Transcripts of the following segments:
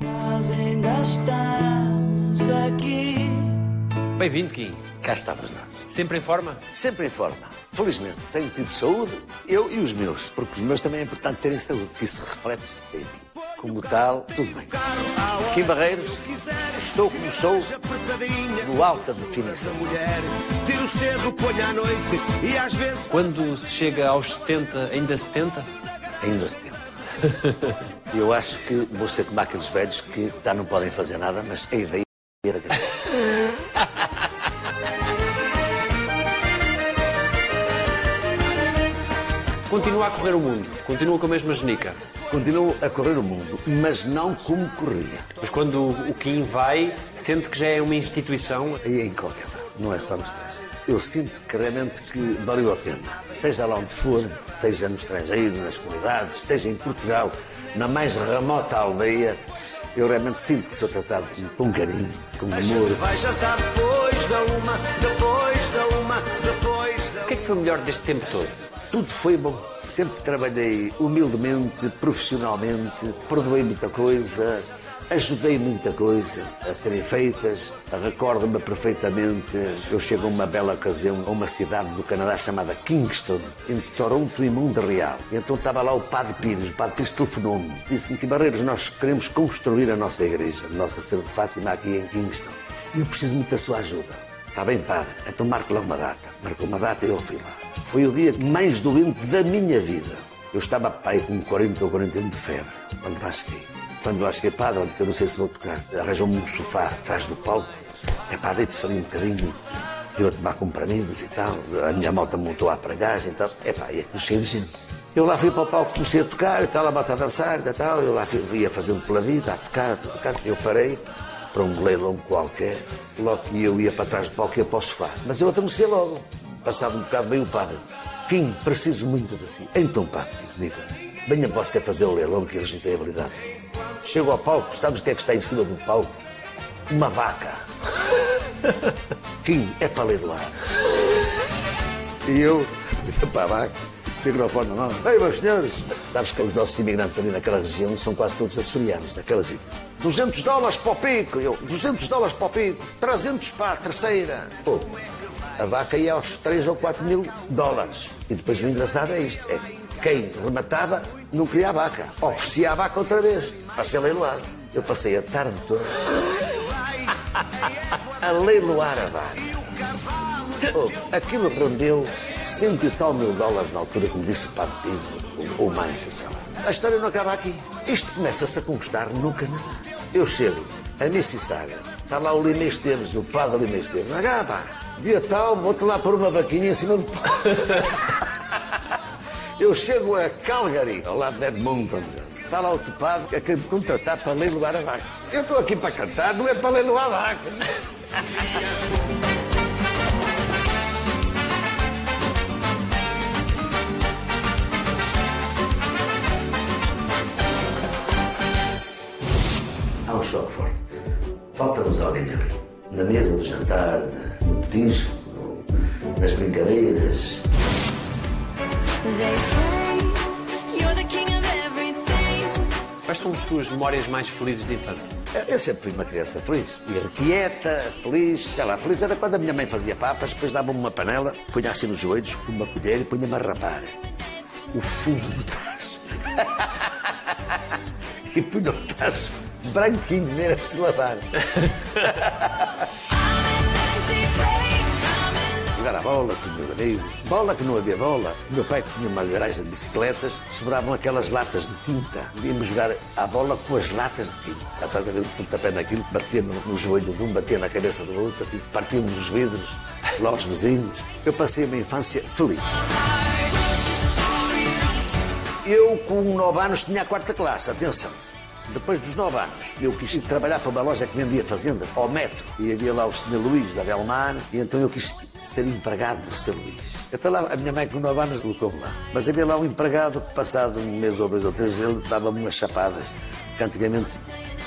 Nós ainda estamos aqui. Bem-vindo, Kim. Cá estamos nós. Sempre em forma? Sempre em forma. Felizmente, tenho tido saúde, eu e os meus, porque os meus também é importante terem saúde, que isso reflete-se em mim. Como tal, tudo bem. Kim Barreiros, estou como sou, no alta definição. Tiro cedo, ponho à noite e às vezes. Quando se chega aos 70, ainda 70? Ainda se tenta. Eu acho que vou ser como aqueles velhos que já não podem fazer nada, mas a ideia era que Continua a correr o mundo, continua com a mesma genica. Continuo a correr o mundo, mas não como corria. Mas quando o Kim vai, sente que já é uma instituição. Aí em qualquer lado, não é só no estrangeiro. Eu sinto que realmente que valeu a pena. Seja lá onde for, seja no estrangeiro, nas comunidades, seja em Portugal, na mais remota aldeia, eu realmente sinto que sou tratado com, com carinho, com amor. Vai jantar depois da uma, depois da uma, depois da O que é que foi o melhor deste tempo todo? Tudo foi bom. Sempre trabalhei humildemente, profissionalmente, perdoei muita coisa, ajudei muita coisa a serem feitas. Recordo-me perfeitamente, eu chego a uma bela ocasião a uma cidade do Canadá chamada Kingston, entre Toronto e Montreal. Então estava lá o Padre Pires, o Padre Pires telefonou-me. Disse-me que Barreiros, nós queremos construir a nossa igreja, a Nossa Senhora de Fátima aqui em Kingston. E eu preciso muito da sua ajuda. Está bem, padre? Então marco lá uma data. Marcou uma data e eu fui lá. Foi o dia mais doente da minha vida. Eu estava pai com 40 ou 41 de febre, quando lá cheguei. Quando lá cheguei, padre, olha que eu não sei se vou tocar. Arranjou-me um sofá atrás do palco. É pá, deite-se ali um bocadinho. Eu a tomar comprimidos e tal. A minha malta montou a aparelhagem e tal. É pá, e aquilo cheio de gente. Eu lá fui para o palco, comecei a tocar e tal, a malta a dançar e tal. Eu lá fui, ia fazendo pela vida, a tocar, a tocar. Eu parei para um leilão qualquer. Logo que eu ia para trás do palco, ia para o sofá. Mas eu adormeci logo. Passado um bocado, veio o padre. Kim, preciso muito de si. Então, padre, diga venha você fazer o leilão que eles não têm habilidade. Chego ao palco, sabes o que é que está em cima do palco? Uma vaca. Kim, é para leiloar. E eu, para a vaca, microfone na mão. Ei, meus senhores! Sabes que os nossos imigrantes ali naquela região são quase todos açorianos, daquelas ilhas. 200 dólares para o pico. Eu, 200 dólares para o pico. 300 para a terceira. Pô, a vaca ia aos 3 ou 4 mil dólares. E depois o engraçado é isto. É quem rematava não queria a vaca. Oferecia a vaca outra vez, para ser leiloado. Eu passei a tarde toda a leiloar a vaca. Oh, aquilo rendeu cento e tal mil dólares na altura, como disse o Padre Pires, ou, ou mais, sei lá. A história não acaba aqui. Isto começa-se a conquistar no Canadá. Eu chego a Mississauga, está lá o Limei Esteves, o Padre Limei Esteves. Ah, pá, dia tal, vou-te lá pôr uma vaquinha em cima do. Eu chego a Calgary, ao lado de Edmonton. Está lá o topado que acabei de contratar para leiloar a vaca. Eu estou aqui para cantar, não é para leiloar vacas. Há um choque forte. Falta-nos alguém ali. Na mesa do jantar, no petisco, nas brincadeiras. Quais são as suas memórias mais felizes de infância? Eu sempre fui uma criança feliz. Quieta, feliz, sei lá, feliz era quando a minha mãe fazia papas, depois dava-me uma panela, punha assim nos joelhos com uma colher e punha-me a rapar o fundo do tacho. e punha o tacho branquinho, nem era preciso lavar. Jogar a bola com os meus amigos. Bola que não havia bola. O meu pai tinha uma garagem de bicicletas, sobravam aquelas latas de tinta. Íamos jogar a bola com as latas de tinta. Já estás a ver o pontapé naquilo, batia no, joelho de um, batia na cabeça do outro, aquilo, partíamos os vidros, lá os vizinhos. Eu passei a minha infância feliz. Eu, com 9 anos, tinha a quarta classe, atenção. Depois dos 9 anos, eu quis ir trabalhar para uma loja que vendia fazendas, ao metro. E havia lá o Sr. Luís, da Belmar, e então eu quis ser empregado do Sr. Luís. Então lá, a minha mãe, com 9 anos, colocou-me lá. Mas havia lá um empregado que, passado um mês ou dois ou três, ele dava-me umas chapadas, que antigamente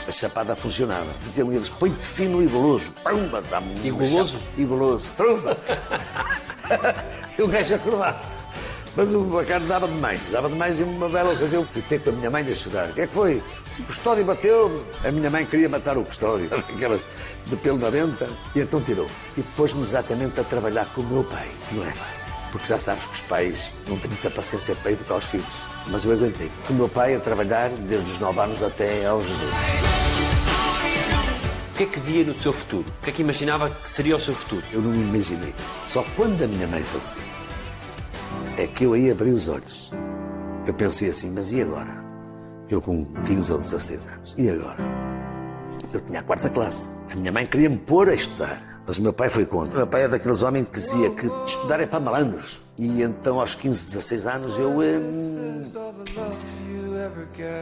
a chapada funcionava. Diziam eles, põe-te fino e goloso. Pumba, dá-me E goloso? chapa- E goloso. Trumba. e o gajo acordava. Mas o bacana dava demais, dava demais e uma bela ocasião fui ter com a minha mãe a chorar. O que é que foi? O custódio bateu A minha mãe queria matar o custódio, aquelas de pelo na venta, e então tirou. E pôs-me exatamente a trabalhar com o meu pai, que não é fácil. Porque já sabes que os pais não têm muita paciência para educar os filhos. Mas eu aguentei. Com o meu pai a trabalhar desde os 9 anos até aos 18. O que é que via no seu futuro? O que é que imaginava que seria o seu futuro? Eu não me imaginei. Só quando a minha mãe faleceu é que eu aí abri os olhos. Eu pensei assim, mas e agora? Eu com 15 ou 16 anos. E agora? Eu tinha a quarta classe. A minha mãe queria me pôr a estudar. Mas o meu pai foi contra. O meu pai é daqueles homens que dizia que estudar é para malandros. E então, aos 15, 16 anos, eu. hum,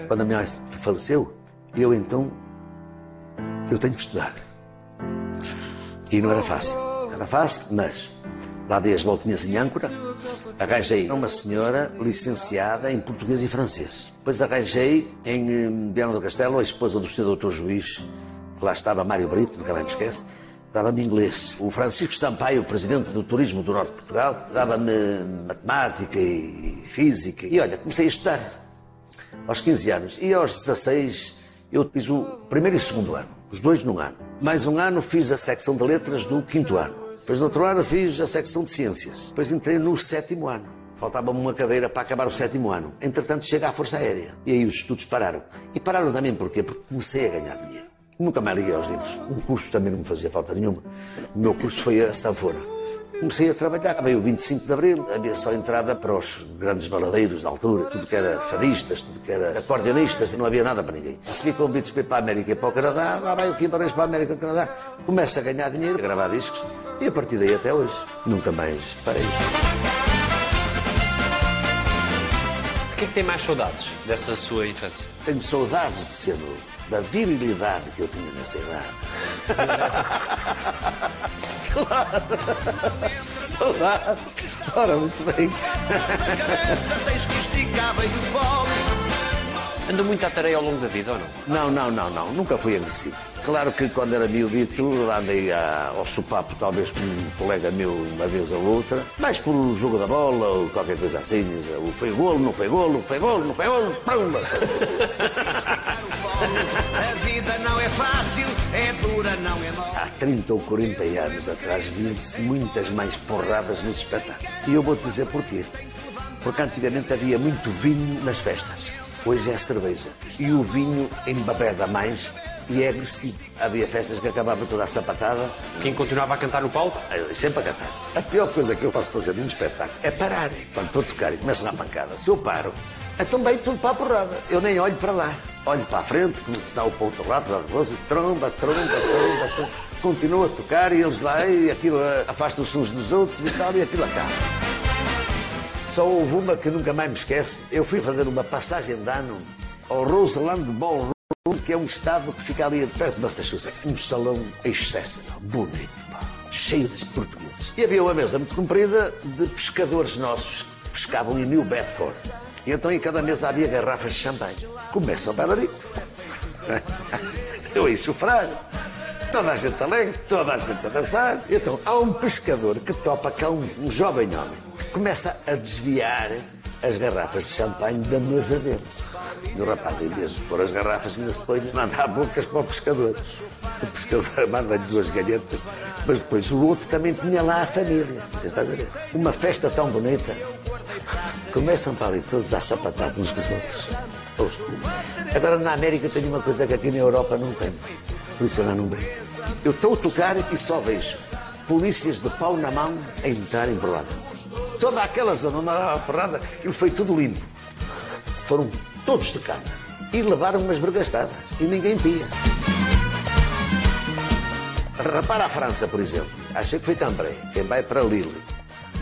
Quando a minha mãe faleceu, eu então. Eu tenho que estudar. E não era fácil. Era fácil, mas lá dei as voltinhas em âncora, arranjei uma senhora licenciada em português e francês. Depois arranjei em eh, Viana do Castelo a esposa do Sr. Doutor Juiz, que lá estava Mário Brito, nunca mais me esquece, dava-me inglês. O Francisco Sampaio, presidente do Turismo do Norte de Portugal, dava-me matemática e física. E olha, comecei a estudar aos 15 anos. E aos 16 eu fiz o primeiro e o segundo ano, os dois num ano. Mais um ano fiz a secção de letras do quinto ano. Depois no outro ano fiz a secção de ciências. Depois entrei no sétimo ano. Faltava-me uma cadeira para acabar o sétimo ano. Entretanto, chega à Força Aérea. E aí os estudos pararam. E pararam também porquê? Porque comecei a ganhar dinheiro. Nunca mais liguei aos livros. Um curso também não me fazia falta nenhuma. O meu curso foi a sanfona. Comecei a trabalhar, veio o 25 de Abril, havia só entrada para os grandes baladeiros da altura, tudo que era fadistas, tudo que era acordeonistas, não havia nada para ninguém. Recebi convites para para a América e para o Canadá, lá vai o Kim Barões para a América e para o Canadá, começo a ganhar dinheiro, a gravar discos, e a partir daí até hoje, nunca mais parei. De que é que tem mais saudades dessa sua infância? Tenho saudades de ser novo, da virilidade que eu tinha nessa idade. claro. Saudades. Ora, muito bem. Cabeça tens que esticar bem o polo. Anda muito à tareia ao longo da vida ou não? Não, não, não, não. Nunca fui agressivo. Claro que quando era miudito, andei a- ao sopapo, talvez com um colega meu uma vez ou outra, mais por o jogo da bola ou qualquer coisa assim. O foi golo, não foi golo, foi golo, não foi golo. Pumba. A vida não é fácil, é dura, não é mole. Há 30 ou 40 anos atrás viam-se muitas mais porradas nos espetáculos. E eu vou-te dizer porquê. Porque antigamente havia muito vinho nas festas. Hoje é cerveja. E o vinho embabeda mais e é agressivo. Havia festas que acabavam toda a sapatada, Quem continuava a cantar no palco? eu sempre a cantar. A pior coisa que eu posso fazer num espetáculo é parar. Quando estou a tocar e começam a pancada, se eu paro, então bem tudo para a porrada. Eu nem olho para lá. Olho para a frente, como está o para o outro lado, lá e tromba, tromba, tromba, tromba. Continuo a tocar e eles lá, e aquilo eh, afasta-se uns dos outros e tal, e aquilo acaba. Só houve uma que nunca mais me esquece. Eu fui fazer uma passagem de ano ao Roseland Ballroom, que é um estado que fica ali perto de Massachusetts. Um salão excepcional, bonito, cheio de portugueses. E havia uma mesa muito comprida de pescadores nossos que pescavam em New Bedford. E então em cada mesa havia garrafas de champanhe. Começa o bailarico. Eu encho o. Toda a gente alegre, toda a gente a dançar. Então há um pescador que topa cá um, um jovem homem começa a desviar as garrafas de champanhe da mesa deles. E o rapaz, em vez de pôr as garrafas, ainda se põe a mandar bocas para o pescador. O pescador manda-lhe duas galhetas, mas depois o outro também tinha lá a família. Você está a ver? Uma festa tão bonita. Começam para ali todos a sapatar uns com os outros. Agora na América tem uma coisa que aqui na Europa não tem. Por isso eu não brinco. Eu estou a tocar e só vejo polícias de pau na mão a entrarem por lá dentro. Toda aquela zona onde andava a porrada, aquilo foi tudo limpo. Foram todos de cama e levaram umas bergastadas e ninguém pia. Repara a França, por exemplo. Acho que foi Cambrai, quem vai para Lille.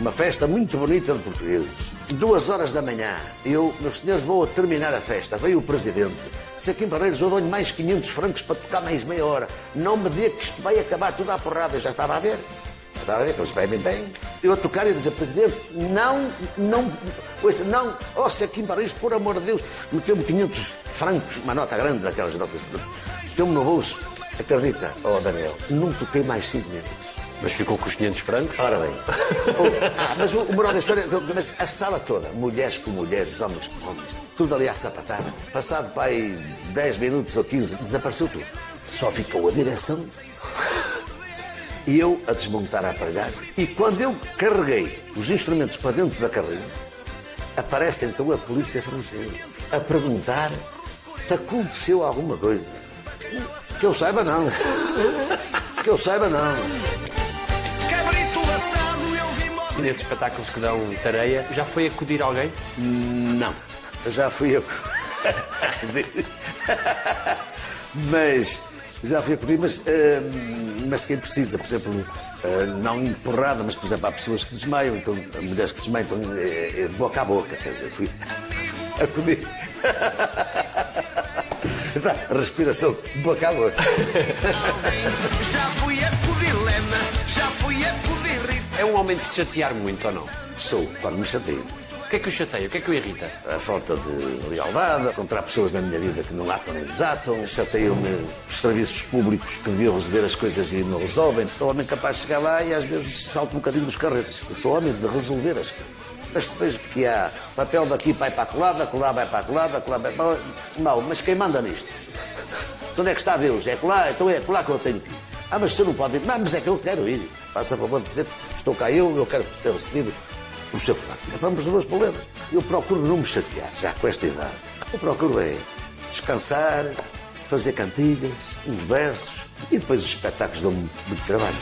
Uma festa muito bonita de portugueses. Duas horas da manhã, eu, meus senhores, vou terminar a festa. Veio o presidente. Se aqui em Barreiros eu dou-lhe mais 500 francos para tocar mais meia hora. Não me diga que isto vai acabar tudo à porrada. Eu já estava a ver. Estava a ver eles pedem bem. Eu a tocar e dizer, presidente, não, não, ouça, não, oh, se aqui em Barreiros, por amor de Deus, meteu-me 500 francos, uma nota grande daquelas notas. Meteu-me no bolso. Acredita, oh Daniel, não toquei mais 5 minutos. Mas ficou com os 500 francos? Ora bem. O- ah, mas o, o moral da história, mas a sala toda, mulheres com mulheres, homens com homens, tudo ali à sapatada. Passado para aí 10 minutos ou 15, desapareceu tudo. Só ficou a direção e eu a desmontar a aparelhagem. E quando eu carreguei os instrumentos para dentro da carrinha, aparece então a polícia francesa a perguntar se aconteceu alguma coisa. Que eu saiba, não. Que eu saiba, não. Cabrito assado, eu vi mo- nesses espetáculos que dão tareia, já foi acudir alguém? Não. Eu já fui a acudir. mas já fui a acudir, mas, hum, mas quem precisa, por exemplo, hum, não empurrada, mas por exemplo, há pessoas que desmaiam, então mulheres que desmaiam, então, é, é boca a boca, quer dizer, fui acudir. Respiração, boca a boca. Já fui a Lena, já fui a Rita. É um homem de se chatear muito ou não? Sou, quando me chateio. O que é que o chateia? O que é que o irrita? a falta de lealdade, encontrar pessoas na minha vida que não atam nem desatam, chateiam-me os serviços públicos que deviam resolver as coisas e não resolvem. Sou homem capaz de chegar lá e às vezes salto um bocadinho dos carretes. Eu sou homem de resolver as coisas. Mas vejo que há papel daqui vai para a colada, colar vai para a colada, colar vai para. Mal, mas quem manda nisto? Onde é que está Deus? É colar, então é colar que eu tenho que ir. Ah, mas você não pode ir. Mas é que eu quero ir. Faça favor de dizer, estou cá eu, eu quero ser recebido por seu fulano. É para os problemas. Eu procuro não me chatear, já com esta idade. Eu procuro é descansar, fazer cantigas, uns versos e depois os espetáculos dão-me muito trabalho.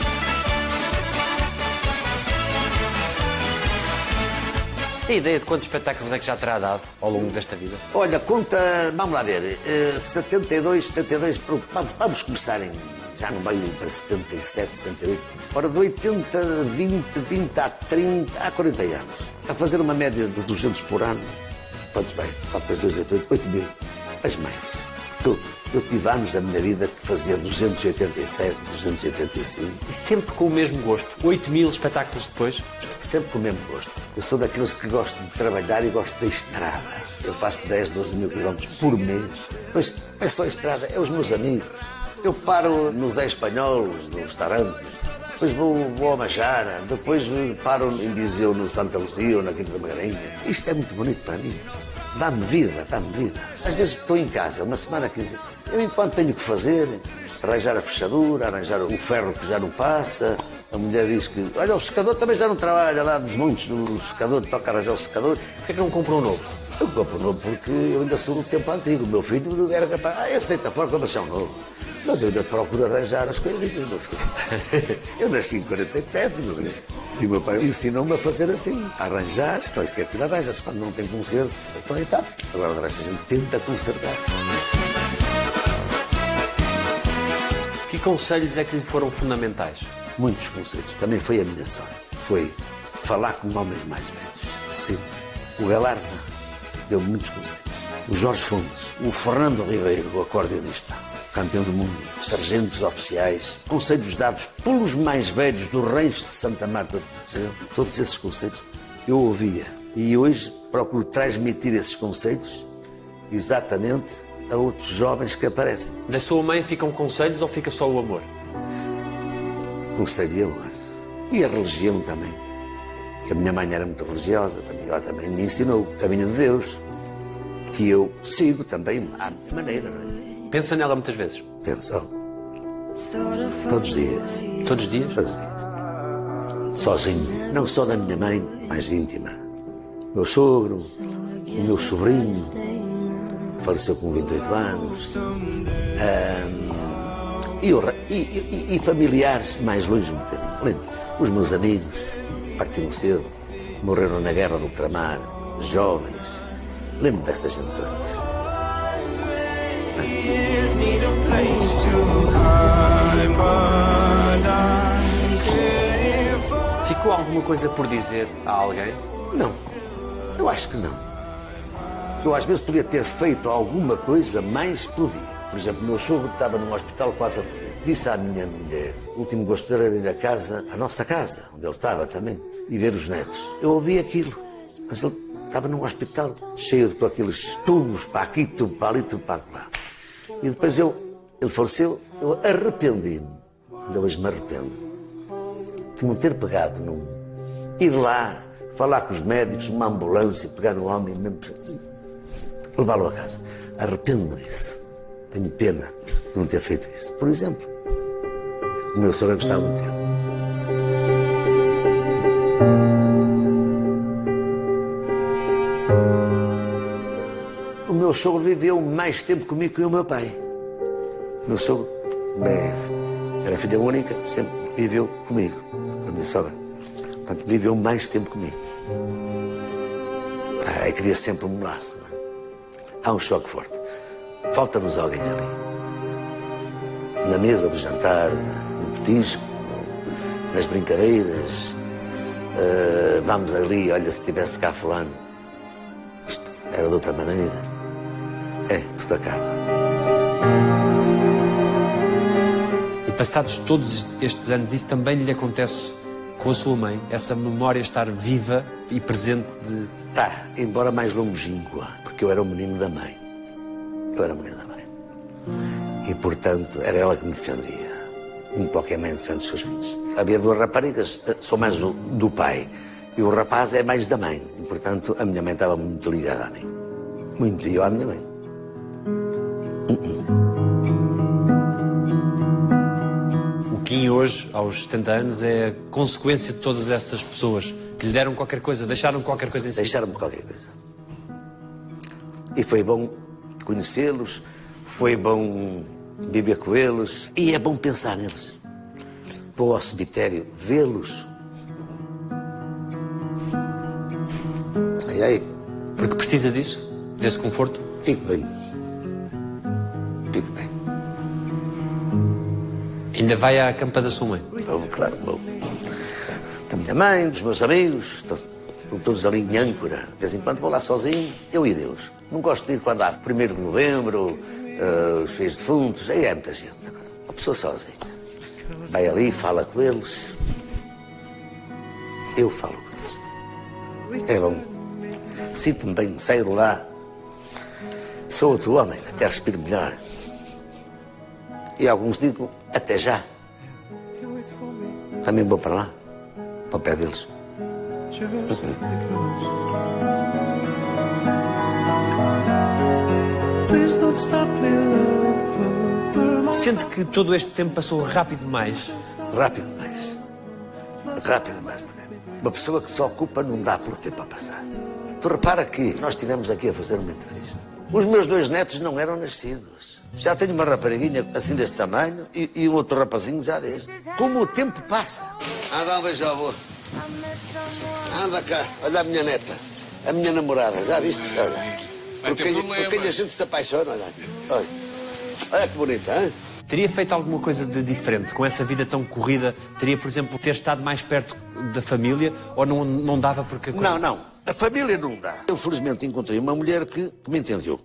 Tem ideia de quantos espetáculos é que já terá dado ao longo desta vida? Olha, conta, vamos lá ver, eh, 72, 72, pro- vamos, vamos começar em, já no meio para 77, 78. Ora, de 80, 20, 20 a 30, há 40 anos. A fazer uma média de 200 por ano. Quantos bem? Depois 2, 8, 8 mil. As mais. Eu, eu tive anos da minha vida que fazia 287, 285. E sempre com o mesmo gosto. 8 mil espetáculos depois? Sempre com o mesmo gosto. Eu sou daqueles que gosto de trabalhar e gosto da estrada. Eu faço 10, 12 mil quilómetros por mês. Pois é só estrada, é os meus amigos. Eu paro nos Zé Espanholos, nos restaurantes. Depois vou, vou ao Majara, depois paro em Viseu, no Santa Lucia ou na Quinta da Magarinha. Isto é muito bonito para mim. Dá-me vida, dá-me vida. Às vezes estou em casa, uma semana, 15 dias. Eu, enquanto tenho que fazer, arranjar a fechadura, arranjar o ferro que já não passa. A mulher diz que, olha, o secador também já não trabalha lá, desmontes do secador, toca arranjar o secador. Porquê é que não comprou um novo? Eu compro novo porque eu ainda sou do tempo antigo. O meu filho era capaz, ah, esse deita fora, compra um novo. Mas eu ainda procuro arranjar as coisinhas. Eu nasci em 47, não é? E o meu pai ensinou-me a fazer assim, a arranjar. Então, que aquilo arranja-se quando não tem conserto. Então, e tá. Agora, o resto a gente tenta consertar. Que conselhos é que lhe foram fundamentais? Muitos conselhos. Também foi a minha sorte. Foi falar com homens mais velhos. Sim. O Galarza deu muitos conselhos. O Jorge Fontes, o Fernando Ribeiro, o acordeonista, campeão do mundo, sargentos oficiais, conselhos dados pelos mais velhos do Reis de Santa Marta de Portugal. Todos esses conselhos eu ouvia. E hoje procuro transmitir esses conselhos exatamente a outros jovens que aparecem. Da sua mãe ficam conselhos ou fica só o amor? conselho e amor. E a religião também. Que a minha mãe era muito religiosa, também, ela também me ensinou o caminho de Deus, que eu sigo também à minha maneira, não é? Pensa nela muitas vezes? Pensão. Todos os dias. Todos os dias? Todos os dias. Sozinho. Não só da minha mãe, mais íntima. Meu sogro, o meu sobrinho, faleceu com 28 anos. E, o re- e- e- e familiares mais longe um bocadinho. Lembro, os meus amigos partiram cedo, morreram na guerra do ultramar, jovens. Lembro dessa gente. toda. Ficou alguma coisa por dizer a alguém? Não, eu acho que não. Eu às vezes podia ter feito alguma coisa, mas podia. Por exemplo, meu sogro estava num hospital quase a. Disse à minha mulher, o último gosto era ir a casa, a nossa casa, onde ele estava também, e ver os netos. Eu ouvi aquilo, mas ele estava num hospital cheio de aqueles tubos, para aqui, tubo para ali, tubo para lá. E depois eu, ele faleceu, eu arrependi-me. Ainda hoje me arrependo de ter pegado num. ir lá, falar com os médicos, uma ambulância, pegar no homem, mesmo, levá-lo a casa. Arrependo-me disso. Tenho pena de não ter feito isso. Por exemplo, o meu sogro gostava muito dele. Sogro viveu mais tempo comigo que o meu pai. Meu sogro bem, era filha única, sempre viveu comigo, com a minha sogra. Portanto, viveu mais tempo comigo. Ah, eu queria sempre. Não é? Há um choque forte. Falta-nos alguém ali. Na mesa do jantar, no petisco, nas brincadeiras. Ah, vamos ali, olha, se tivesse cá fulano. Isto era de outra maneira. É, tudo acaba. E passados todos estes anos, isso também lhe acontece com a sua mãe? Essa memória estar viva e presente de. Tá, embora mais longínqua, porque eu era o menino da mãe. Eu era o menino da mãe. E, portanto, era ela que me defendia. Como qualquer mãe defende os seus filhos. Havia duas raparigas, sou mais do, do pai. E o rapaz é mais da mãe. E, portanto, a minha mãe estava muito ligada a mim. Muito. E eu à minha mãe. O Kim hoje, aos 70 anos, é a consequência de todas essas pessoas que lhe deram qualquer coisa, deixaram qualquer coisa em si. Deixaram-me qualquer coisa. E foi bom conhecê-los, foi bom viver com eles e é bom pensar neles. Vou ao cemitério vê-los. Ai, ai, Porque precisa disso, desse conforto. fico bem. Fico bem. Ainda vai à campa da sua mãe. Claro, vou. Da minha mãe, dos meus amigos, estão todos ali em âncora. De vez em quando vou lá sozinho, eu e Deus. Não gosto de ir quando há 1 de novembro, eh, os feios defuntos, aí é muita gente. Uma pessoa sozinha. Vai ali, fala com eles. Eu falo com eles. É bom. Sinto-me bem, saio de lá. Sou outro homem, até respiro melhor. E alguns digo, até já. Também vou para lá, para o pé deles. Sente que todo este tempo passou rápido demais. Rápido demais. Rápido demais. Mariano. Uma pessoa que se ocupa não dá pelo tempo a passar. Tu repara que nós estivemos aqui a fazer uma entrevista. Os meus dois netos não eram nascidos. Já tenho uma rapariguinha assim deste tamanho e, e um outro rapazinho já deste. Como o tempo passa. Anda um beijo avô. Anda cá, olha a minha neta. A minha namorada, já viste? Olha. Por quem, por quem a gente se apaixona, olha. Olha, olha que bonita, hein? Teria feito alguma coisa de diferente com essa vida tão corrida? Teria, por exemplo, ter estado mais perto da família ou não, não dava porque a coisa... Não, não. A família não dá. Eu, felizmente, encontrei uma mulher que, que me entendeu.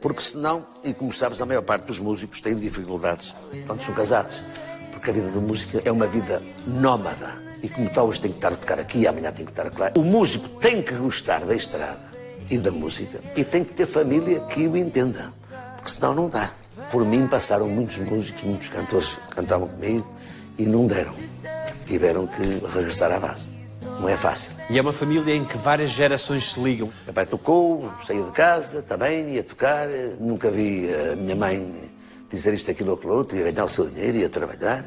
Porque senão, e como sabes, a maior parte dos músicos têm dificuldades quando são casados. Porque a vida da música é uma vida nómada. E como tal, hoje tem que estar a tocar aqui, amanhã tem que estar lá. O músico tem que gostar da estrada e da música. E tem que ter família que o entenda. Porque senão não dá. Por mim passaram muitos músicos, muitos cantores que cantavam comigo e não deram. Tiveram que regressar à base. Não é fácil. E é uma família em que várias gerações se ligam. Meu pai tocou, saiu de casa também, ia tocar. Nunca vi a minha mãe dizer isto, aquilo ou aquilo outro, ia ganhar o seu dinheiro, ia trabalhar.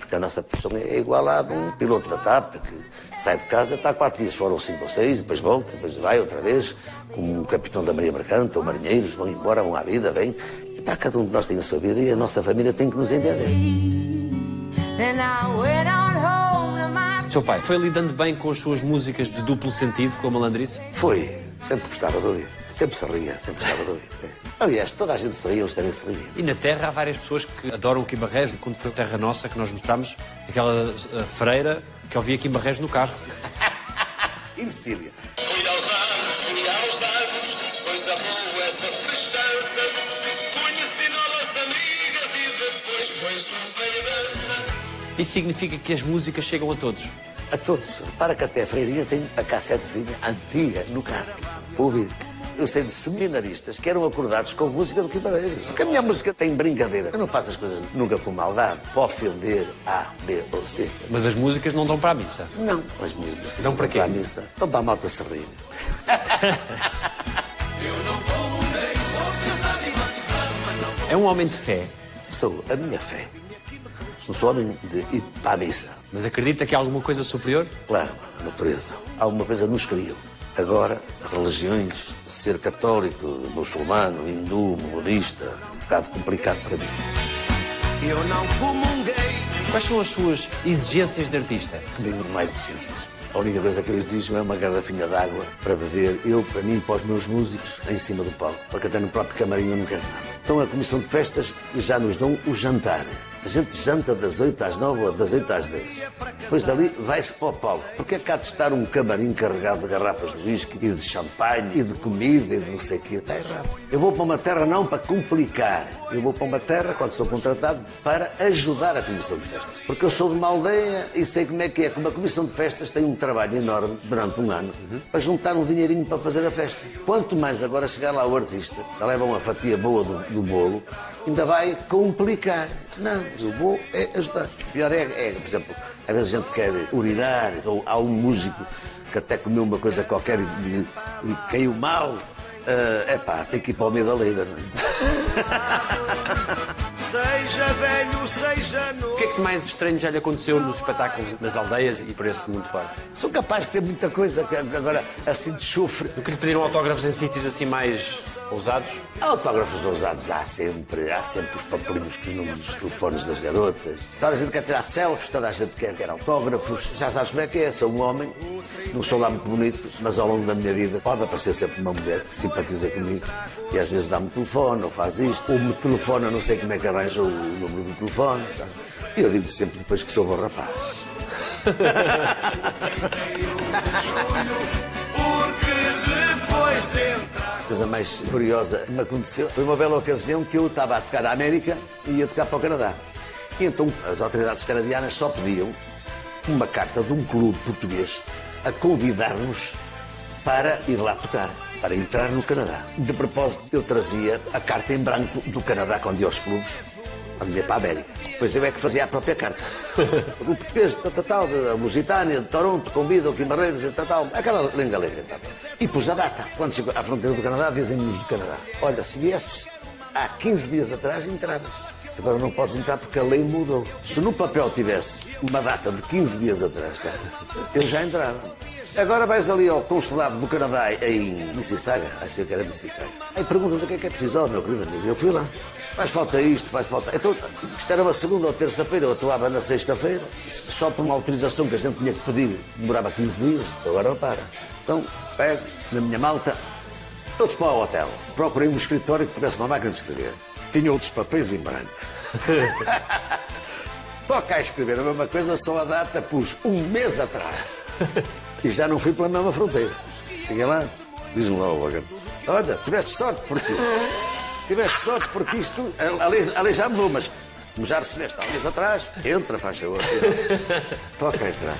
Porque a nossa profissão é igual à de um piloto da TAP, que sai de casa, está quatro dias fora, ou cinco ou seis, depois volta, depois vai outra vez, como um capitão da Maria Mercante, ou marinheiros, vão embora, vão à vida, vêm. E pá, cada um de nós tem a sua vida e a nossa família tem que nos entender. Then I went on seu pai foi lidando bem com as suas músicas de duplo sentido, com a malandrice? Foi, sempre gostava de ouvir, sempre se ria, sempre gostava de ouvir. É. Aliás, toda a gente se ria, eles devem se rir. E na Terra há várias pessoas que adoram o Quimbarrés. Quando foi a Terra Nossa que nós mostramos, aquela eh, freira que ouvia Quimbarrés no carro. E Isso significa que as músicas chegam a todos. A todos. Repara que até a Freirinha tem a cassetezinha antiga no carro. Ouvir. Eu sei de seminaristas que eram acordados com música do Guimarães. Porque a minha música tem brincadeira. Eu não faço as coisas nunca com maldade. Para ofender A, B ou C. Mas as músicas não dão para a missa. Não, as músicas. Dão para quê? Para a missa. Dão para a malta se rir. É um homem de fé, Sou a minha fé. Não sou homem de ir para a missa. mas acredita que há alguma coisa superior? Claro, a natureza. Alguma coisa nos criou. Agora, religiões, ser católico, muçulmano, hindu, budista, um bocado complicado para mim. Eu não comunguei. Quais são as suas exigências de artista? Não há exigências. A única coisa que eu exijo é uma garrafinha de água para beber, eu, para mim, para os meus músicos, em cima do palco. Porque até no próprio camarim eu não quero nada. Então a Comissão de Festas já nos dão o jantar. A gente janta das 8 às 9 ou das 8 às 10. Depois dali vai-se para o palco. Porque é há de estar um camarim carregado de garrafas de whisky e de champanhe e de comida e de não sei o quê? Está errado. Eu vou para uma terra não para complicar. Eu vou para uma terra, quando sou contratado, para ajudar a Comissão de Festas. Porque eu sou de uma aldeia e sei como é que é. Como a Comissão de Festas tem um trabalho enorme durante um ano para juntar um dinheirinho para fazer a festa. Quanto mais agora chegar lá o artista, já leva uma fatia boa do, do bolo, ainda vai complicar. Não, eu vou é ajudar. O pior é, é, por exemplo, às vezes a gente quer urinar, ou há um músico que até comeu uma coisa qualquer e, e- e caiu mal. É pá, tem que ir para o meio da não é? Seja velho, seja novo. O que é que de mais estranho já lhe aconteceu nos espetáculos nas aldeias e por esse mundo fora? Sou capaz de ter muita coisa que agora assim de chufre. Do que lhe pediram autógrafos em sítios assim mais ousados? Autógrafos ousados há sempre, há sempre os papelinhos com os números dos telefones das garotas. Toda a gente quer tirar selfies, toda a gente quer, quer autógrafos. Já sabes como é que é, sou um homem, não sou lá muito bonito, mas ao longo da minha vida pode aparecer sempre uma mulher que simpatiza comigo e às vezes dá-me telefone, ou faz isto, ou me telefona, não sei como é que arranja o número do telefone. tá? E eu digo sempre depois que sou bom rapaz. A coisa mais curiosa que me aconteceu foi uma bela ocasião que eu estava a tocar na América e ia tocar para o Canadá. E então as autoridades canadianas só pediam uma carta de um clube português a convidar-nos para ir lá tocar, para entrar no Canadá. De propósito, eu trazia a carta em branco do Canadá ia aos clubes, quando ia para a América. Depois eu é que fazia a própria carta. O português, tal, tal, de Lusitânia, de Toronto, convida o Guimarães, tal, tal, aquela lenga-lenga. tal. E pus a data. Quando chegou à fronteira do Canadá, dizem-nos do Canadá: Olha, se viesses há 15 dias atrás, entravas. Agora não podes entrar porque a lei mudou. Se no papel tivesse uma data de 15 dias atrás, cara, eu já entrava. Agora vais ali ao consulado do Canadá em Mississauga, acho que era Mississauga. Aí perguntas o que é que é preciso, oh, meu querido amigo. Eu fui lá. Faz falta isto, faz falta. Então, isto era uma segunda ou terça-feira, eu atuava na sexta-feira, só por uma autorização que a gente tinha que pedir, demorava 15 dias, então agora não para. Então, pego na minha malta, todos para o hotel. Procurei um escritório que tivesse uma máquina de escrever. Tinha outros papéis em branco. Toca a escrever a mesma coisa, só a data pus um mês atrás. E já não fui pela mesma fronteira. Cheguei lá, diz-me lá o olha, tiveste sorte porque. Tiveste sorte porque isto. A lei, a lei já mudou, mas como já recebeste há mês atrás, entra, faz favor. Toca entrar.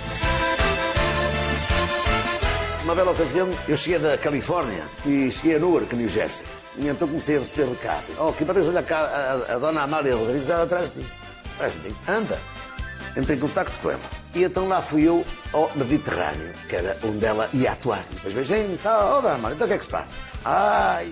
Uma bela ocasião, eu cheguei da Califórnia e cheguei a Newark, New Jersey. E então comecei a receber recado. Oh, que parece, olha cá, a, a dona Amália Rodrigues ela atrás de ti. Parece bem, anda. Entrei em contacto com ela. E então lá fui eu ao Mediterrâneo, que era onde ela ia atuar. E depois beijei-me e tal, oh, dona Amália, então o que é que se passa? Ai,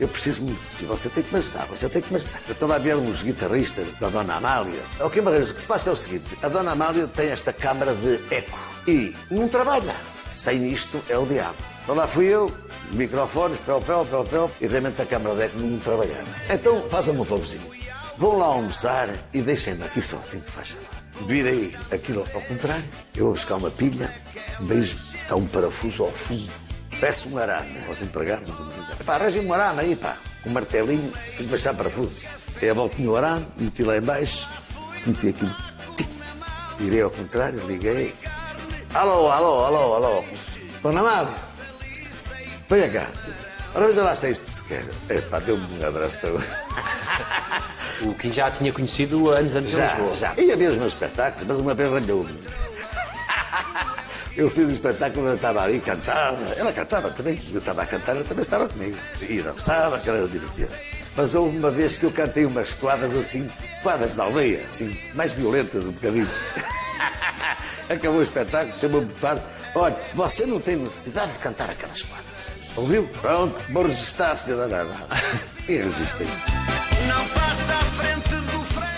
eu preciso de si, você tem que me ajudar, você tem que me ajudar. Então lá vieram os guitarristas da Dona Amália. O que Barreiros, o que se passa é o seguinte, a Dona Amália tem esta câmara de eco e não trabalha. Sem isto é o diabo. Então lá fui eu, microfones, pel, pel, pel, pel, e realmente a câmara de eco não trabalhava. Então façam-me um favorzinho. Vão lá almoçar e deixem-me aqui sozinho, faz favor. Virei aquilo ao contrário, eu vou buscar uma pilha, beijo, está um parafuso ao fundo. Peço um arame aos empregados do menino. Pá, arranjem um arame aí, pá. Um martelinho, fiz baixar parafuso. Volta no arame, meti lá em baixo, senti aquilo. Tic. Virei ao contrário, liguei. Alô, alô, alô, alô. Dona Amália, venha cá. Ora, veja lá se é isto se quer. Epá, deu-me um abração. O que já tinha conhecido anos antes de Já, Lisboa. já. Ia ver os meus espetáculos, mas uma vez ralhou-me. Eu fiz um espetáculo, ela estava ali, cantava, ela cantava também, eu estava a cantar, ela também estava comigo. E dançava, que era divertida. Mas houve uma vez que eu cantei umas quadras assim, quadras da aldeia, assim, mais violentas um bocadinho. Acabou o espetáculo, chamou-me de parte. Olha, você não tem necessidade de cantar aquelas quadras. Ouviu? Pronto, vou registrar, cidadã. E registrei. Não passa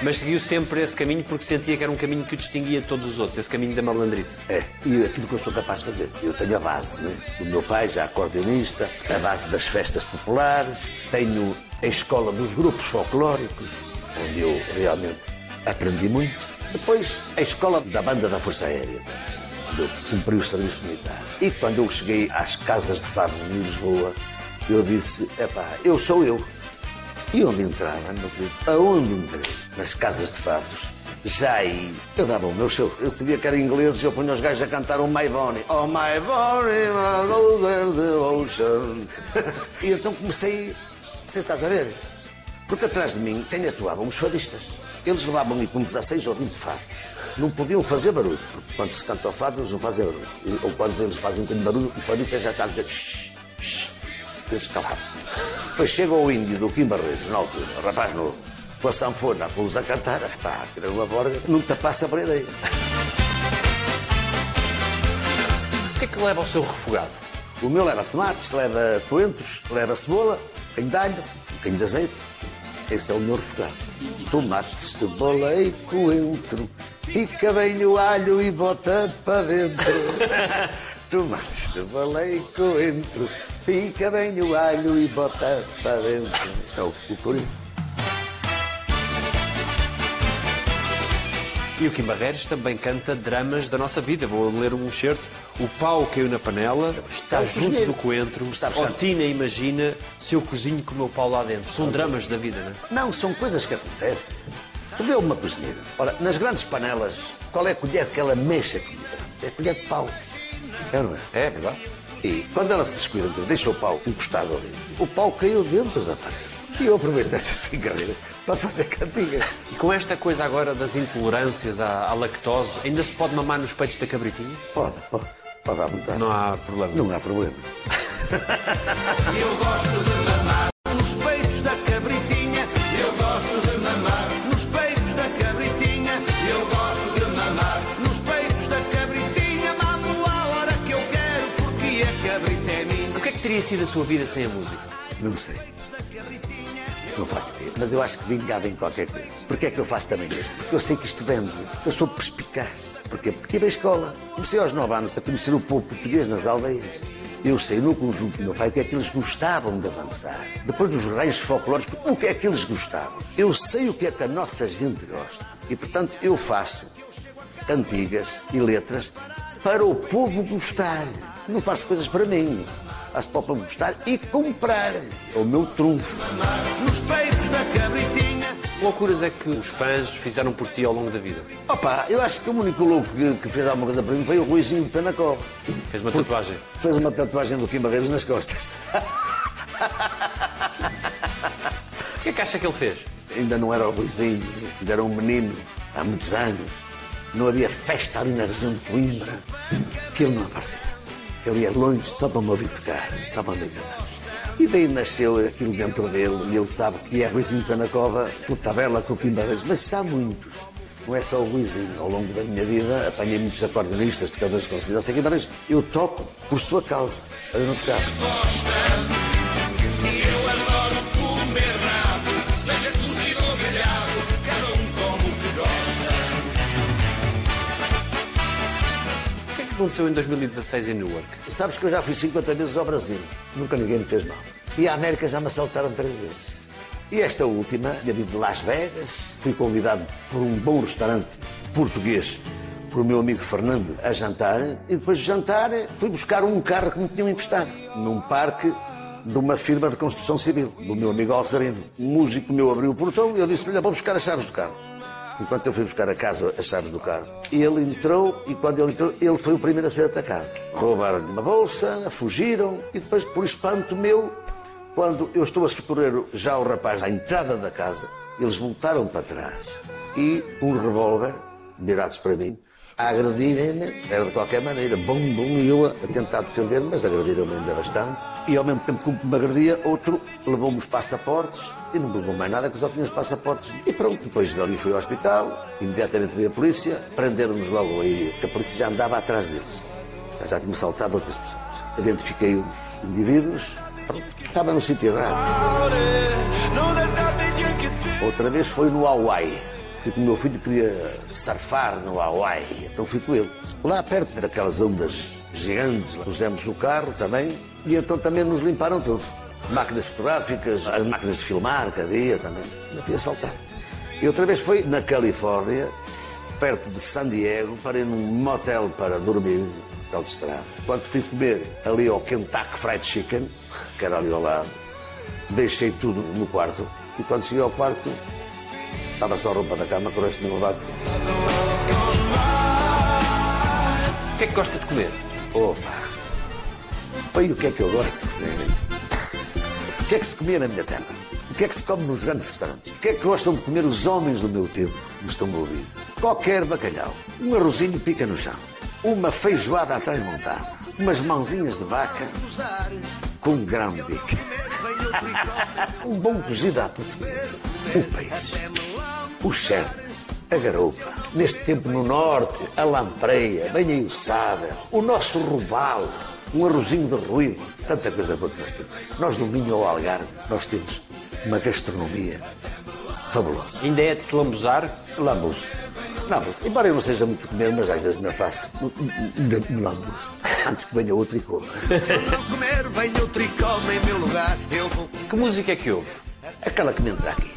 Mas seguiu sempre esse caminho porque sentia que era um caminho que o distinguia de todos os outros, esse caminho da malandrice. É, e aquilo que eu sou capaz de fazer. Eu tenho a base, né? O meu pai já acordeonista, a base das festas populares, tenho a escola dos grupos folclóricos, onde eu realmente aprendi muito. Depois, a escola da banda da Força Aérea, onde eu cumpri o serviço militar. E quando eu cheguei às casas de fados de Lisboa, eu disse, epá, eu sou eu. E onde entrava, meu querido? Aonde entrei? Nas casas de fados. Já aí, eu dava o meu show. Eu sabia que era inglês e eu punha os gajos a cantar o My Bonnie. Oh, my Bonnie, my over the ocean. e então comecei, você estás a ver? Porque atrás de mim quem atuavam os fadistas. Eles levavam-me com 16 ou 20 fados. Não podiam fazer barulho, porque quando se canta o fado eles não fazem barulho. Ou quando eles fazem um barulho, o fadista já está a dizer shh, shh. Eles calavam. Depois chega o índio do Kim Barreiros, na altura, rapaz novo, com a sanfona, a pô-los a cantar, pá, que era uma borga, nunca passa por ideia. O que é que leva ao seu refogado? O meu leva tomates, leva coentros, leva cebola, bocadinho de alho, um bocadinho de azeite. Esse é o meu refogado. Tomates, cebola e coentro. Pica bem o alho e bota para dentro. Tomates, cebola e coentro. Pica bem o alho e bota para dentro. Isto é o, o corinho. E o Kim Barreiros também canta dramas da nossa vida. Vou ler um excerto. O pau caiu na panela, está É junto cozinheiro. do coentro. Sabes Oh, imagina se eu cozinho com o meu pau lá dentro. São dramas da vida, não é? Não, são coisas que acontecem. Tu vê uma cozinheira. Ora, nas grandes panelas, qual é a colher que ela mexe a comida? É a colher de pau. É não é? É verdade. E quando ela se descuida, então, deixa o pau encostado ali, o pau caiu dentro da panela. E eu aproveito estas brincadeiras para fazer cantigas. E com esta coisa agora das intolerâncias à, à lactose, ainda se pode mamar nos peitos da cabritinha? Pode, pode, pode à vontade. Não há problema. Não há problema. Eu gosto de mamar sido a sua vida sem a música? Não sei. Não faço ideia. Mas eu acho que vingava em qualquer coisa. Porquê é que eu faço também isto? Porque eu sei que isto vende. Eu sou perspicaz. Porquê? Porque tive a escola. Comecei aos 9 anos a conhecer o povo português nas aldeias. Eu sei no conjunto do meu pai o que é que eles gostavam de avançar. Depois dos reis folclóricos, o que é que eles gostavam. Eu sei o que é que a nossa gente gosta. E, portanto, eu faço cantigas e letras para o povo gostar. Não faço coisas para mim. O povo gostar e comprar. É o meu trunfo. Nos peitos da cabritinha. Que loucuras é que os fãs fizeram por si ao longo da vida? Opa, eu acho que o único louco que, que fez alguma coisa para mim foi o Ruizinho de Penacova. Fez uma tatuagem. Fez uma tatuagem do Kim Barreiros nas costas. O que é que acha que ele fez? Ainda não era o Ruizinho, ainda era um menino, há muitos anos. Não havia festa ali na região de Coimbra que ele não aparecia. Ele ia longe só para me ouvir tocar, só para me enganar. E daí nasceu aquilo dentro dele, e ele sabe que é Ruizinho Penacova, por tabela com o Barreiros, mas há muitos. Não é só o Ruizinho. Ao longo da minha vida apanhei muitos acordeonistas, tocadores com aqui, mas eu toco por sua causa. Eu não tocava. Aconteceu em 2016 em Newark? Sabes que eu já fui 50 vezes ao Brasil. Nunca ninguém me fez mal. E a América já me assaltaram três vezes. E esta última, vindo de Las Vegas, fui convidado por um bom restaurante português, por meu amigo Fernando, a jantar. E depois de jantar, fui buscar um carro que me tinham emprestado, num parque de uma firma de construção civil, do meu amigo Alzarino. Um músico meu abriu o portão e eu disse-lhe, vou buscar as chaves do carro. Enquanto eu fui buscar a casa as chaves do carro. Ele entrou e quando ele entrou, ele foi o primeiro a ser atacado. Roubaram-lhe uma bolsa, fugiram e depois, por espanto meu, quando eu estou a socorrer já o rapaz à entrada da casa, eles voltaram para trás e um revólver, virados para mim, a agredirem-me, era de qualquer maneira, bum, bum, e eu a tentar defender-me, mas agrediram-me ainda bastante. E ao mesmo tempo que me agredia, outro levou-me os passaportes e não me levou mais nada que só tinha os passaportes. E pronto, depois dali fui ao hospital, imediatamente veio a polícia, prenderam-nos logo aí, porque a polícia já andava atrás deles. Já tinham saltado outras pessoas. Identifiquei os indivíduos, pronto, estava no sítio errado. Outra vez foi no Hawaii. Porque o meu filho queria surfar no Hawaii, então fui com ele. Lá perto daquelas ondas gigantes, pusemos no carro também, e então também nos limparam tudo. Máquinas fotográficas, as máquinas de filmar havia também. Ainda fui assaltado. E outra vez foi na Califórnia, perto de San Diego, parei num motel para dormir, hotel de estrada. Quando fui comer ali ao Kentucky Fried Chicken, que era ali ao lado, deixei tudo no quarto. E quando cheguei ao quarto, estava só a roupa da cama, que o resto tinha levado. O que é que gosta de comer? Opa! Pai, o que é que eu gosto? O que é que se comia na minha terra? O que é que se come nos grandes restaurantes? O que é que gostam de comer os homens do meu tempo me estão a ouvir? Qualquer bacalhau, um arrozinho pica no chão, uma feijoada atrás montada, umas mãozinhas de vaca com um grão de bico, um bom cozido à portuguesa, o peixe, o chão, a garoupa. Neste tempo no norte, a lampreia, bem aí o nosso robalo, um arrozinho de ruído, tanta coisa boa que nós temos. Nós no Minho ou Algarve, nós temos uma gastronomia fabulosa. Ainda é de se lambuzar? Lambus. Lambus. Embora eu não seja muito de comer, mas às vezes ainda faço lambus. Antes que venha outro e coma. Não comer, vem outro e come em meu lugar. Eu vou. Que música é que ouve? Aquela que me entra aqui.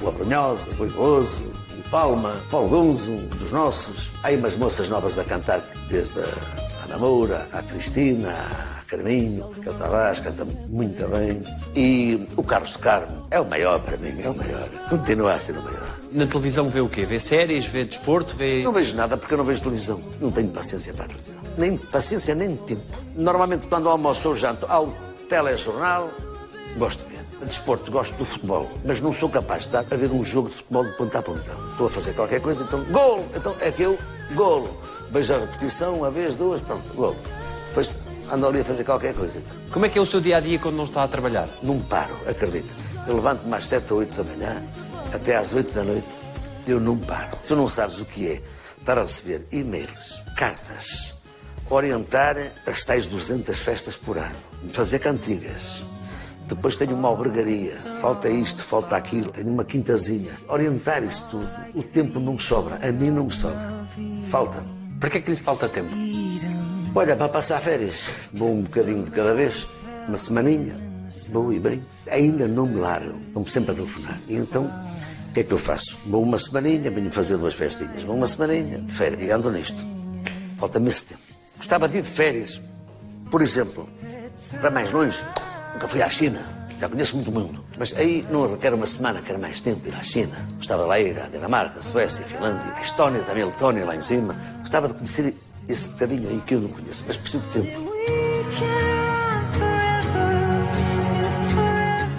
O Abrunhosa, o Iboso, o Palma, Paulo Gonzo, um dos nossos. Há aí umas moças novas a cantar, desde a Ana Moura, a Cristina, a Carminho, ele Tavares canta muito bem. E o Carlos Carmo é o maior para mim, é o maior. Continua a ser o maior. Na televisão vê o quê? Vê séries, vê desporto, vê. Não vejo nada porque eu não vejo televisão. Não tenho paciência para a televisão. Nem paciência, nem tempo. Normalmente, quando almoço ou janto ao telejornal, gosto de ver. Desporto, gosto do futebol, mas não sou capaz de estar a ver um jogo de futebol de ponta a ponta. Estou a fazer qualquer coisa, então, gol! Então é que eu, golo. Vejo a repetição, uma vez, duas, pronto, gol. Depois ando ali a fazer qualquer coisa. Como é que é o seu dia a dia quando não está a trabalhar? Não paro, acredita. Eu levanto-me às 7 ou 8 da manhã, até às 8 da noite, eu não paro. Tu não sabes o que é estar a receber e-mails, cartas, orientar as tais 200 festas por ano, fazer cantigas. Depois tenho uma albergaria, falta isto, falta aquilo, tenho uma quintazinha. Orientar isso tudo, o tempo não me sobra, a mim não me sobra. Falta-me. Para que é que lhe falta tempo? Olha, para passar férias, vou um bocadinho de cada vez, uma semaninha, vou e bem. Ainda não me largam, estão-me sempre a telefonar. E então, o que é que eu faço? Vou uma semaninha, venho fazer duas festinhas. Vou uma semaninha de férias e ando nisto. Falta-me esse tempo. Gostava de ir de férias, por exemplo, para mais longe, nunca fui à China. Já conheço muito mundo. Mas aí não requer uma semana, quer mais tempo ir à China. Gostava de lá ir à Dinamarca, Suécia, Finlândia, Estónia, também Letónia lá em cima. Gostava de conhecer esse bocadinho aí que eu não conheço, mas preciso de tempo.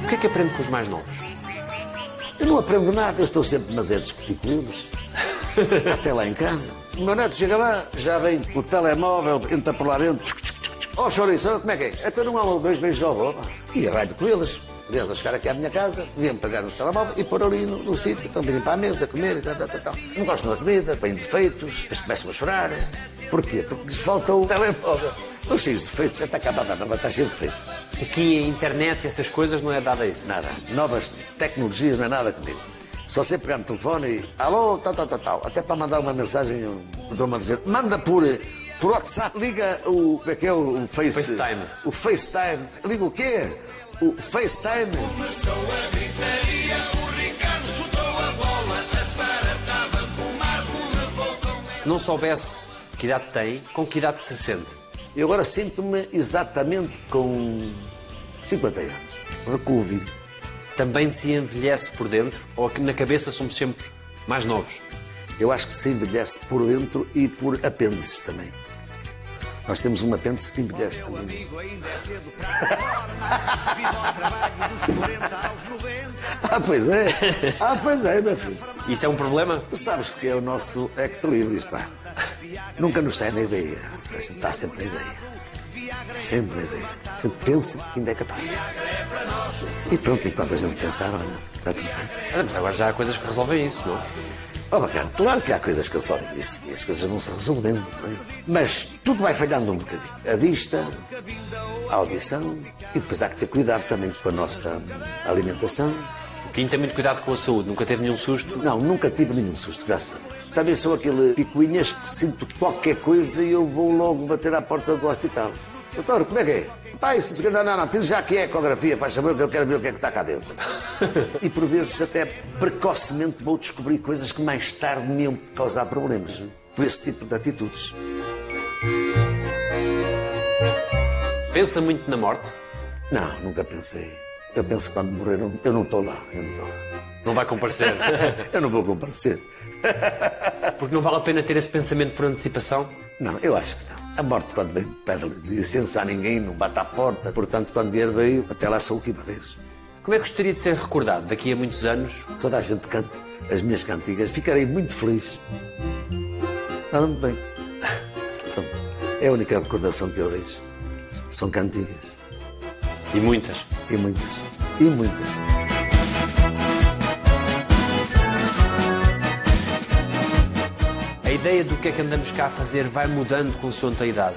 O que é que aprende com os mais novos? Eu não aprendo nada, eu estou sempre mas é discutir com eles. Até lá em casa. O meu neto chega lá, já vem o telemóvel, entra por lá dentro. Oh, chouriço, como é que é? Então não há um, dois beijos ao roupa. E arraio com eles. Aliás, a chegar aqui à minha casa, vêm pegar no telemóvel e pôr ali no, no sítio. Então virem para a mesa, comer e tal, tal, tal. Não gostam da comida, bem defeitos, depois começam a chorar. Porquê? Porque lhes falta o telemóvel. Estão cheios de defeitos, já está acabada a está cheio de defeitos. Aqui a internet e essas coisas não é dada a isso. Nada. Novas tecnologias não é nada comigo. Só sei pegar no telefone e. Alô, tal, tal, tal, tal. Até para mandar uma mensagem, estou-me a dizer. Manda por, por WhatsApp, liga o. Como é que é o, o Face. FaceTime. O FaceTime. Liga o quê? O FaceTime. Se não soubesse que idade tem, com que idade se sente? Eu agora sinto-me exatamente com 50 anos. Recuo 20. Também se envelhece por dentro ou que na cabeça somos sempre mais novos? Eu acho que se envelhece por dentro e por apêndices também. Nós temos um apêndice que envelhece também. Ainda é cedo para fora. Viva ao trabalho dos 40 aos 90. Ah, pois é. Ah, pois é, meu filho. Isso é um problema? Tu sabes que é o nosso ex-libris, pá. Nunca nos sai da ideia. A gente está sempre na ideia. Sempre na ideia. A gente pensa que ainda é capaz. E pronto, e quando a gente pensar, olha, está tudo bem. Mas agora já há coisas que resolvem isso, não? Oh, bacana, claro que há coisas que resolvem isso e as coisas vão se resolvendo, não é? Mas tudo vai falhando um bocadinho. A vista, a audição e depois há que ter cuidado também com a nossa alimentação. O Quinto tem muito cuidado com a saúde, nunca teve nenhum susto. Não, nunca tive nenhum susto, graças a Deus. Também sou aquele picuinhas que sinto qualquer coisa e eu vou logo bater à porta do hospital. Doutor, como é que é? Pá, isso não, não, não, tens já que é ecografia, faz saber que eu quero ver o que é que está cá dentro. e por vezes até precocemente vou descobrir coisas que mais tarde me iam causar problemas. Por esse tipo de atitudes. Pensa muito na morte, Não, nunca pensei. Eu penso que quando morrer, eu não- estou lá, eu não estou lá. não vai comparecer. Eu não vou comparecer. Porque não vale a pena ter esse pensamento por antecipação. Não, eu acho que não. A morte, quando vem, pede licença a ninguém, não bate à porta. Portanto, quando vier, veio, até lá sou o que vez. Como é que gostaria de ser recordado daqui a muitos anos? Toda a gente canta as minhas cantigas. Ficarei muito feliz. Está muito bem. Então, é a única recordação que eu deixo. São cantigas. E muitas. E muitas. E muitas. A ideia do que é que andamos cá a fazer vai mudando consoante a idade.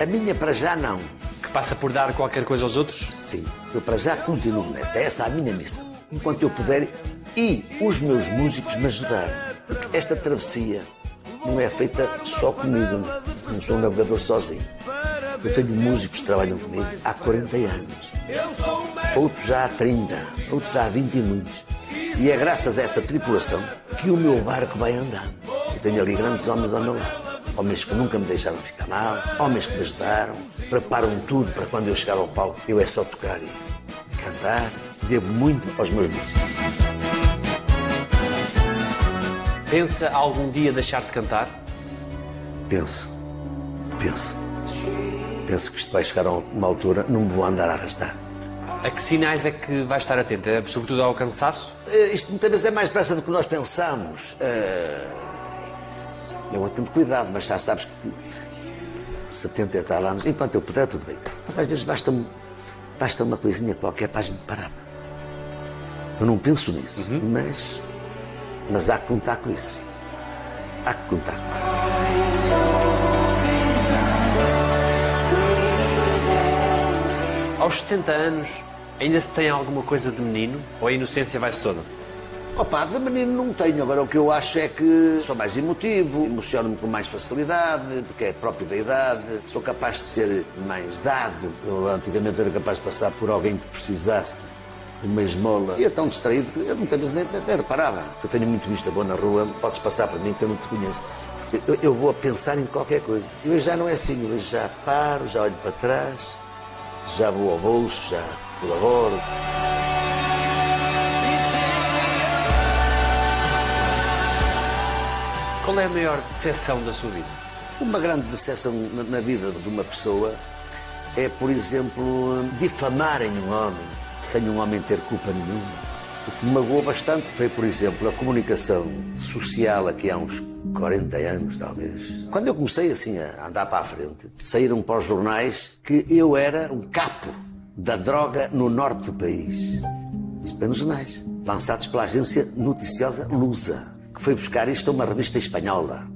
A minha para já não. Que passa por dar qualquer coisa aos outros? Sim, eu para já continuo nessa. Essa é a minha missão. Enquanto eu puder e os meus músicos me ajudarem. Porque esta travessia não é feita só comigo. Não sou um navegador sozinho. Eu tenho músicos que trabalham comigo há 40 anos. Outros há 30, outros há 20 e muitos. E é graças a essa tripulação que o meu barco vai andando. Eu tenho ali grandes homens ao meu lado. Homens que nunca me deixaram ficar mal, homens que me ajudaram, preparam tudo para quando eu chegar ao palco eu é só tocar e cantar. Devo muito aos meus músicos. Pensa algum dia deixar de cantar? Penso, penso. Penso que isto vai chegar a uma altura, não me vou andar a arrastar. A que sinais é que vai estar atento? É sobretudo ao cansaço? Eh, Isto muitas vezes é mais depressa do que nós pensamos. Eh, Eu vou tendo cuidado, mas já sabes que te- 70 e tal anos, enquanto eu puder, tudo bem. Mas às vezes basta, basta uma coisinha qualquer para a gente parar. Eu não penso nisso, mas, mas há que contar com isso. Há que contar com isso. Aos 70 anos, ainda se tem alguma coisa de menino? Ou a inocência vai-se toda? Opa, de menino não tenho. Agora o que eu acho é que sou mais emotivo, emociono-me com mais facilidade, porque é próprio da idade. Sou capaz de ser mais dado. Eu antigamente era capaz de passar por alguém que precisasse de uma esmola. E é tão distraído que eu muitas vezes nem, nem, reparava. Eu tenho muito vista boa na rua, podes passar para mim que eu não te conheço. Porque eu, eu vou a pensar em qualquer coisa. E hoje já não é assim. Hoje já paro, já olho para trás, já vou ao bolso, já colaboro. Qual é a maior decepção da sua vida? Uma grande decepção na, na vida de uma pessoa é, por exemplo, difamarem um homem sem um homem ter culpa nenhuma. O que me magoou bastante foi, por exemplo, a comunicação social aqui há uns 40 anos, talvez. Quando eu comecei assim a andar para a frente, saíram para os jornais que eu era um capo da droga no norte do país. Isto bem nos jornais. Lançados pela agência noticiosa Lusa, que foi buscar isto a uma revista espanhola.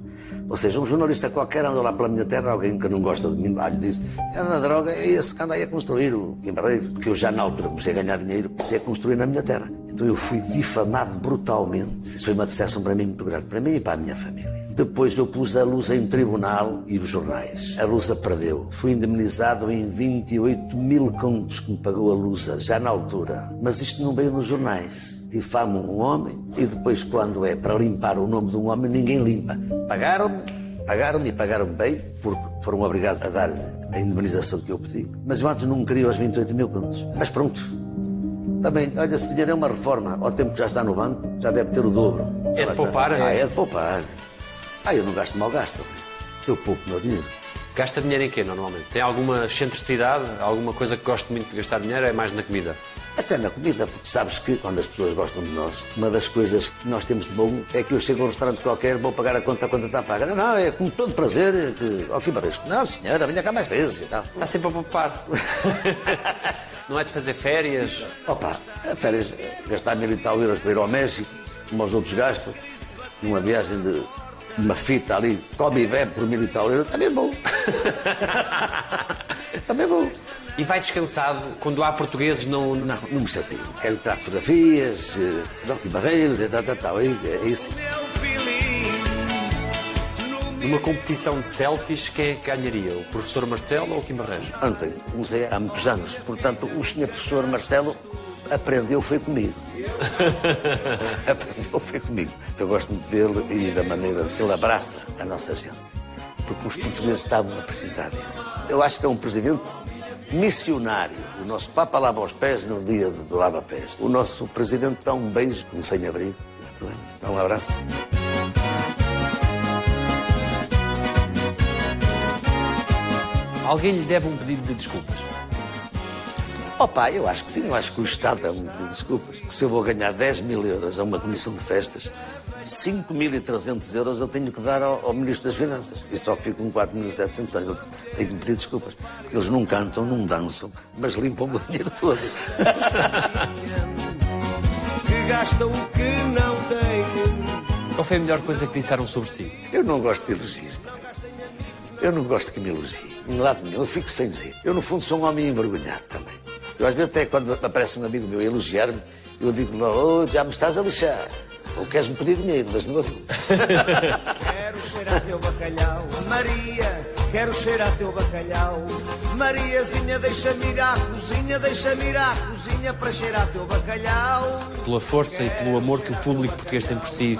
Ou seja, um jornalista qualquer andou lá pela minha terra, alguém que não gosta de mim, lá lhe disse: é na droga, é esse que anda aí a construir o Barreiro. Porque eu já na altura comecei a ganhar dinheiro, comecei a construir na minha terra. Então eu fui difamado brutalmente. Isso foi uma decepção para mim muito grande, para mim e para a minha família. Depois eu pus a luz em tribunal e os jornais. A Lusa perdeu. Fui indemnizado em 28 mil contos que me pagou a Lusa, já na altura. Mas isto não veio nos jornais. Difamam um homem e depois, quando é para limpar o nome de um homem, ninguém limpa. Pagaram-me, pagaram-me e pagaram-me bem, porque foram obrigados a dar a indemnização que eu pedi. Mas eu antes não queria os 28 mil contos. Mas pronto. Também, olha, se dinheiro é uma reforma, ao tempo que já está no banco, já deve ter o dobro. É de poupar, Ah, é? é de poupar. Ah, eu não gasto mal gasto. Eu poupo meu dinheiro. Gasta dinheiro em quê, normalmente? Tem alguma excentricidade? Alguma coisa que goste muito de gastar dinheiro? É mais na comida? Até na comida, porque sabes que quando as pessoas gostam de nós, uma das coisas que nós temos de bom é que eu chego a um restaurante qualquer, vou pagar a conta, a conta está paga. Não, não, é com todo prazer, que, ó que. Não, senhora, venha cá mais vezes e tal. Está sempre a poupar. Não é de fazer férias. Opa, férias, gastar mil e tal euros para ir ao México, como os outros gastam, numa viagem de uma fita ali, come e bebe por mil e tal euros, também é bom. também é bom. E vai descansado quando há portugueses não. Não, não me chateio. Quero tirar fotografias, eh, Doc Barreiros e tal, tal, tal. É é isso. Numa competição de selfies, quem é que ganharia? O professor Marcelo ou o Kim Barreiros? Ontem, comecei há muitos anos. Portanto, o senhor professor Marcelo aprendeu, foi comigo. aprendeu, foi comigo. Eu gosto muito dele e da maneira que ele abraça a nossa gente. Porque os portugueses estavam a precisar disso. Eu acho que é um presidente missionário. O nosso Papa lava os pés no dia do lava-pés. O nosso presidente dá um beijo, um sem-abrigo. Muito bem. Dá um abraço. Alguém lhe deve um pedido de desculpas. Opa, eu acho que sim, eu acho que o Estado dá muito desculpas. Se eu vou ganhar 10 mil euros a uma comissão de festas, 5.300 euros eu tenho que dar ao, ao Ministro das Finanças. E só fico com 4.700, então eu tenho que pedir desculpas. Porque eles não cantam, não dançam, mas limpam o dinheiro todo. Que gasta o que não tem. Qual foi a melhor coisa que disseram sobre si? Eu não gosto de elogios. Eu não gosto que me elogiem. Em lado nenhum, eu fico sem jeito. Eu, no fundo, sou um homem envergonhado também. Eu, às vezes, até quando aparece um amigo meu elogiar-me, eu digo oh, já me estás a lixar. Ou queres-me pedir dinheiro, mas não... Quero cheirar teu bacalhau, Maria. Quero cheirar teu bacalhau, Mariazinha, deixa-me ir à cozinha, deixa-me ir à cozinha para cheirar teu bacalhau. Pela força e pelo amor que o público português tem por si,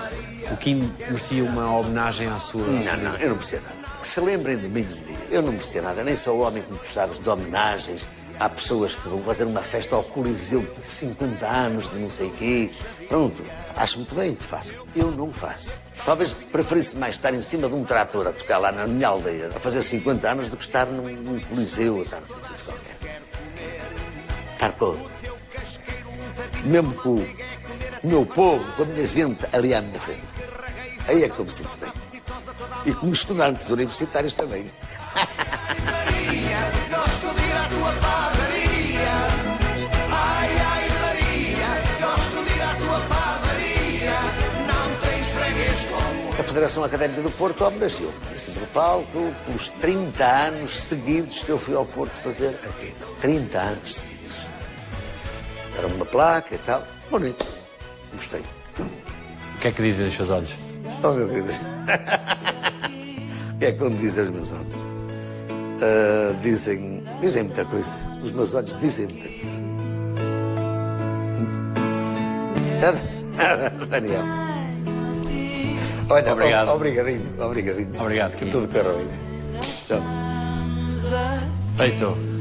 o Kim merecia uma homenagem à sua. Não, não, eu não preciso nada. Que se lembrem de mim um dia. Eu não preciso nada, nem sou homem, como tu sabes, de homenagens. Há pessoas que vão fazer uma festa ao Coliseu de 50 anos, de não sei quê. Pronto, acho muito bem que façam. Eu não faço. Talvez preferisse mais estar em cima de um trator a tocar lá na minha aldeia, a fazer 50 anos, do que estar num, num Coliseu, a estar assim, qualquer. Estar com. Mesmo com o meu povo, com a minha gente ali à minha frente. Aí é que eu me sinto bem. E como estudantes universitários também. Federação Académica do Porto em cima do palco pelos 30 anos seguidos que eu fui ao Porto fazer aquilo. 30 anos seguidos. Deram uma placa e tal. Bonito. Gostei. O que é que dizem os seus olhos? Oh, meu querido. O que é quando dizem os meus olhos? Ah, dizem, dizem muita coisa. Os meus olhos dizem muita coisa. Daniel. Olha, Obrigado. obrigadinho, obrigadinho. Obrigado, Que Kim. tudo corra bem. Tchau. Feito.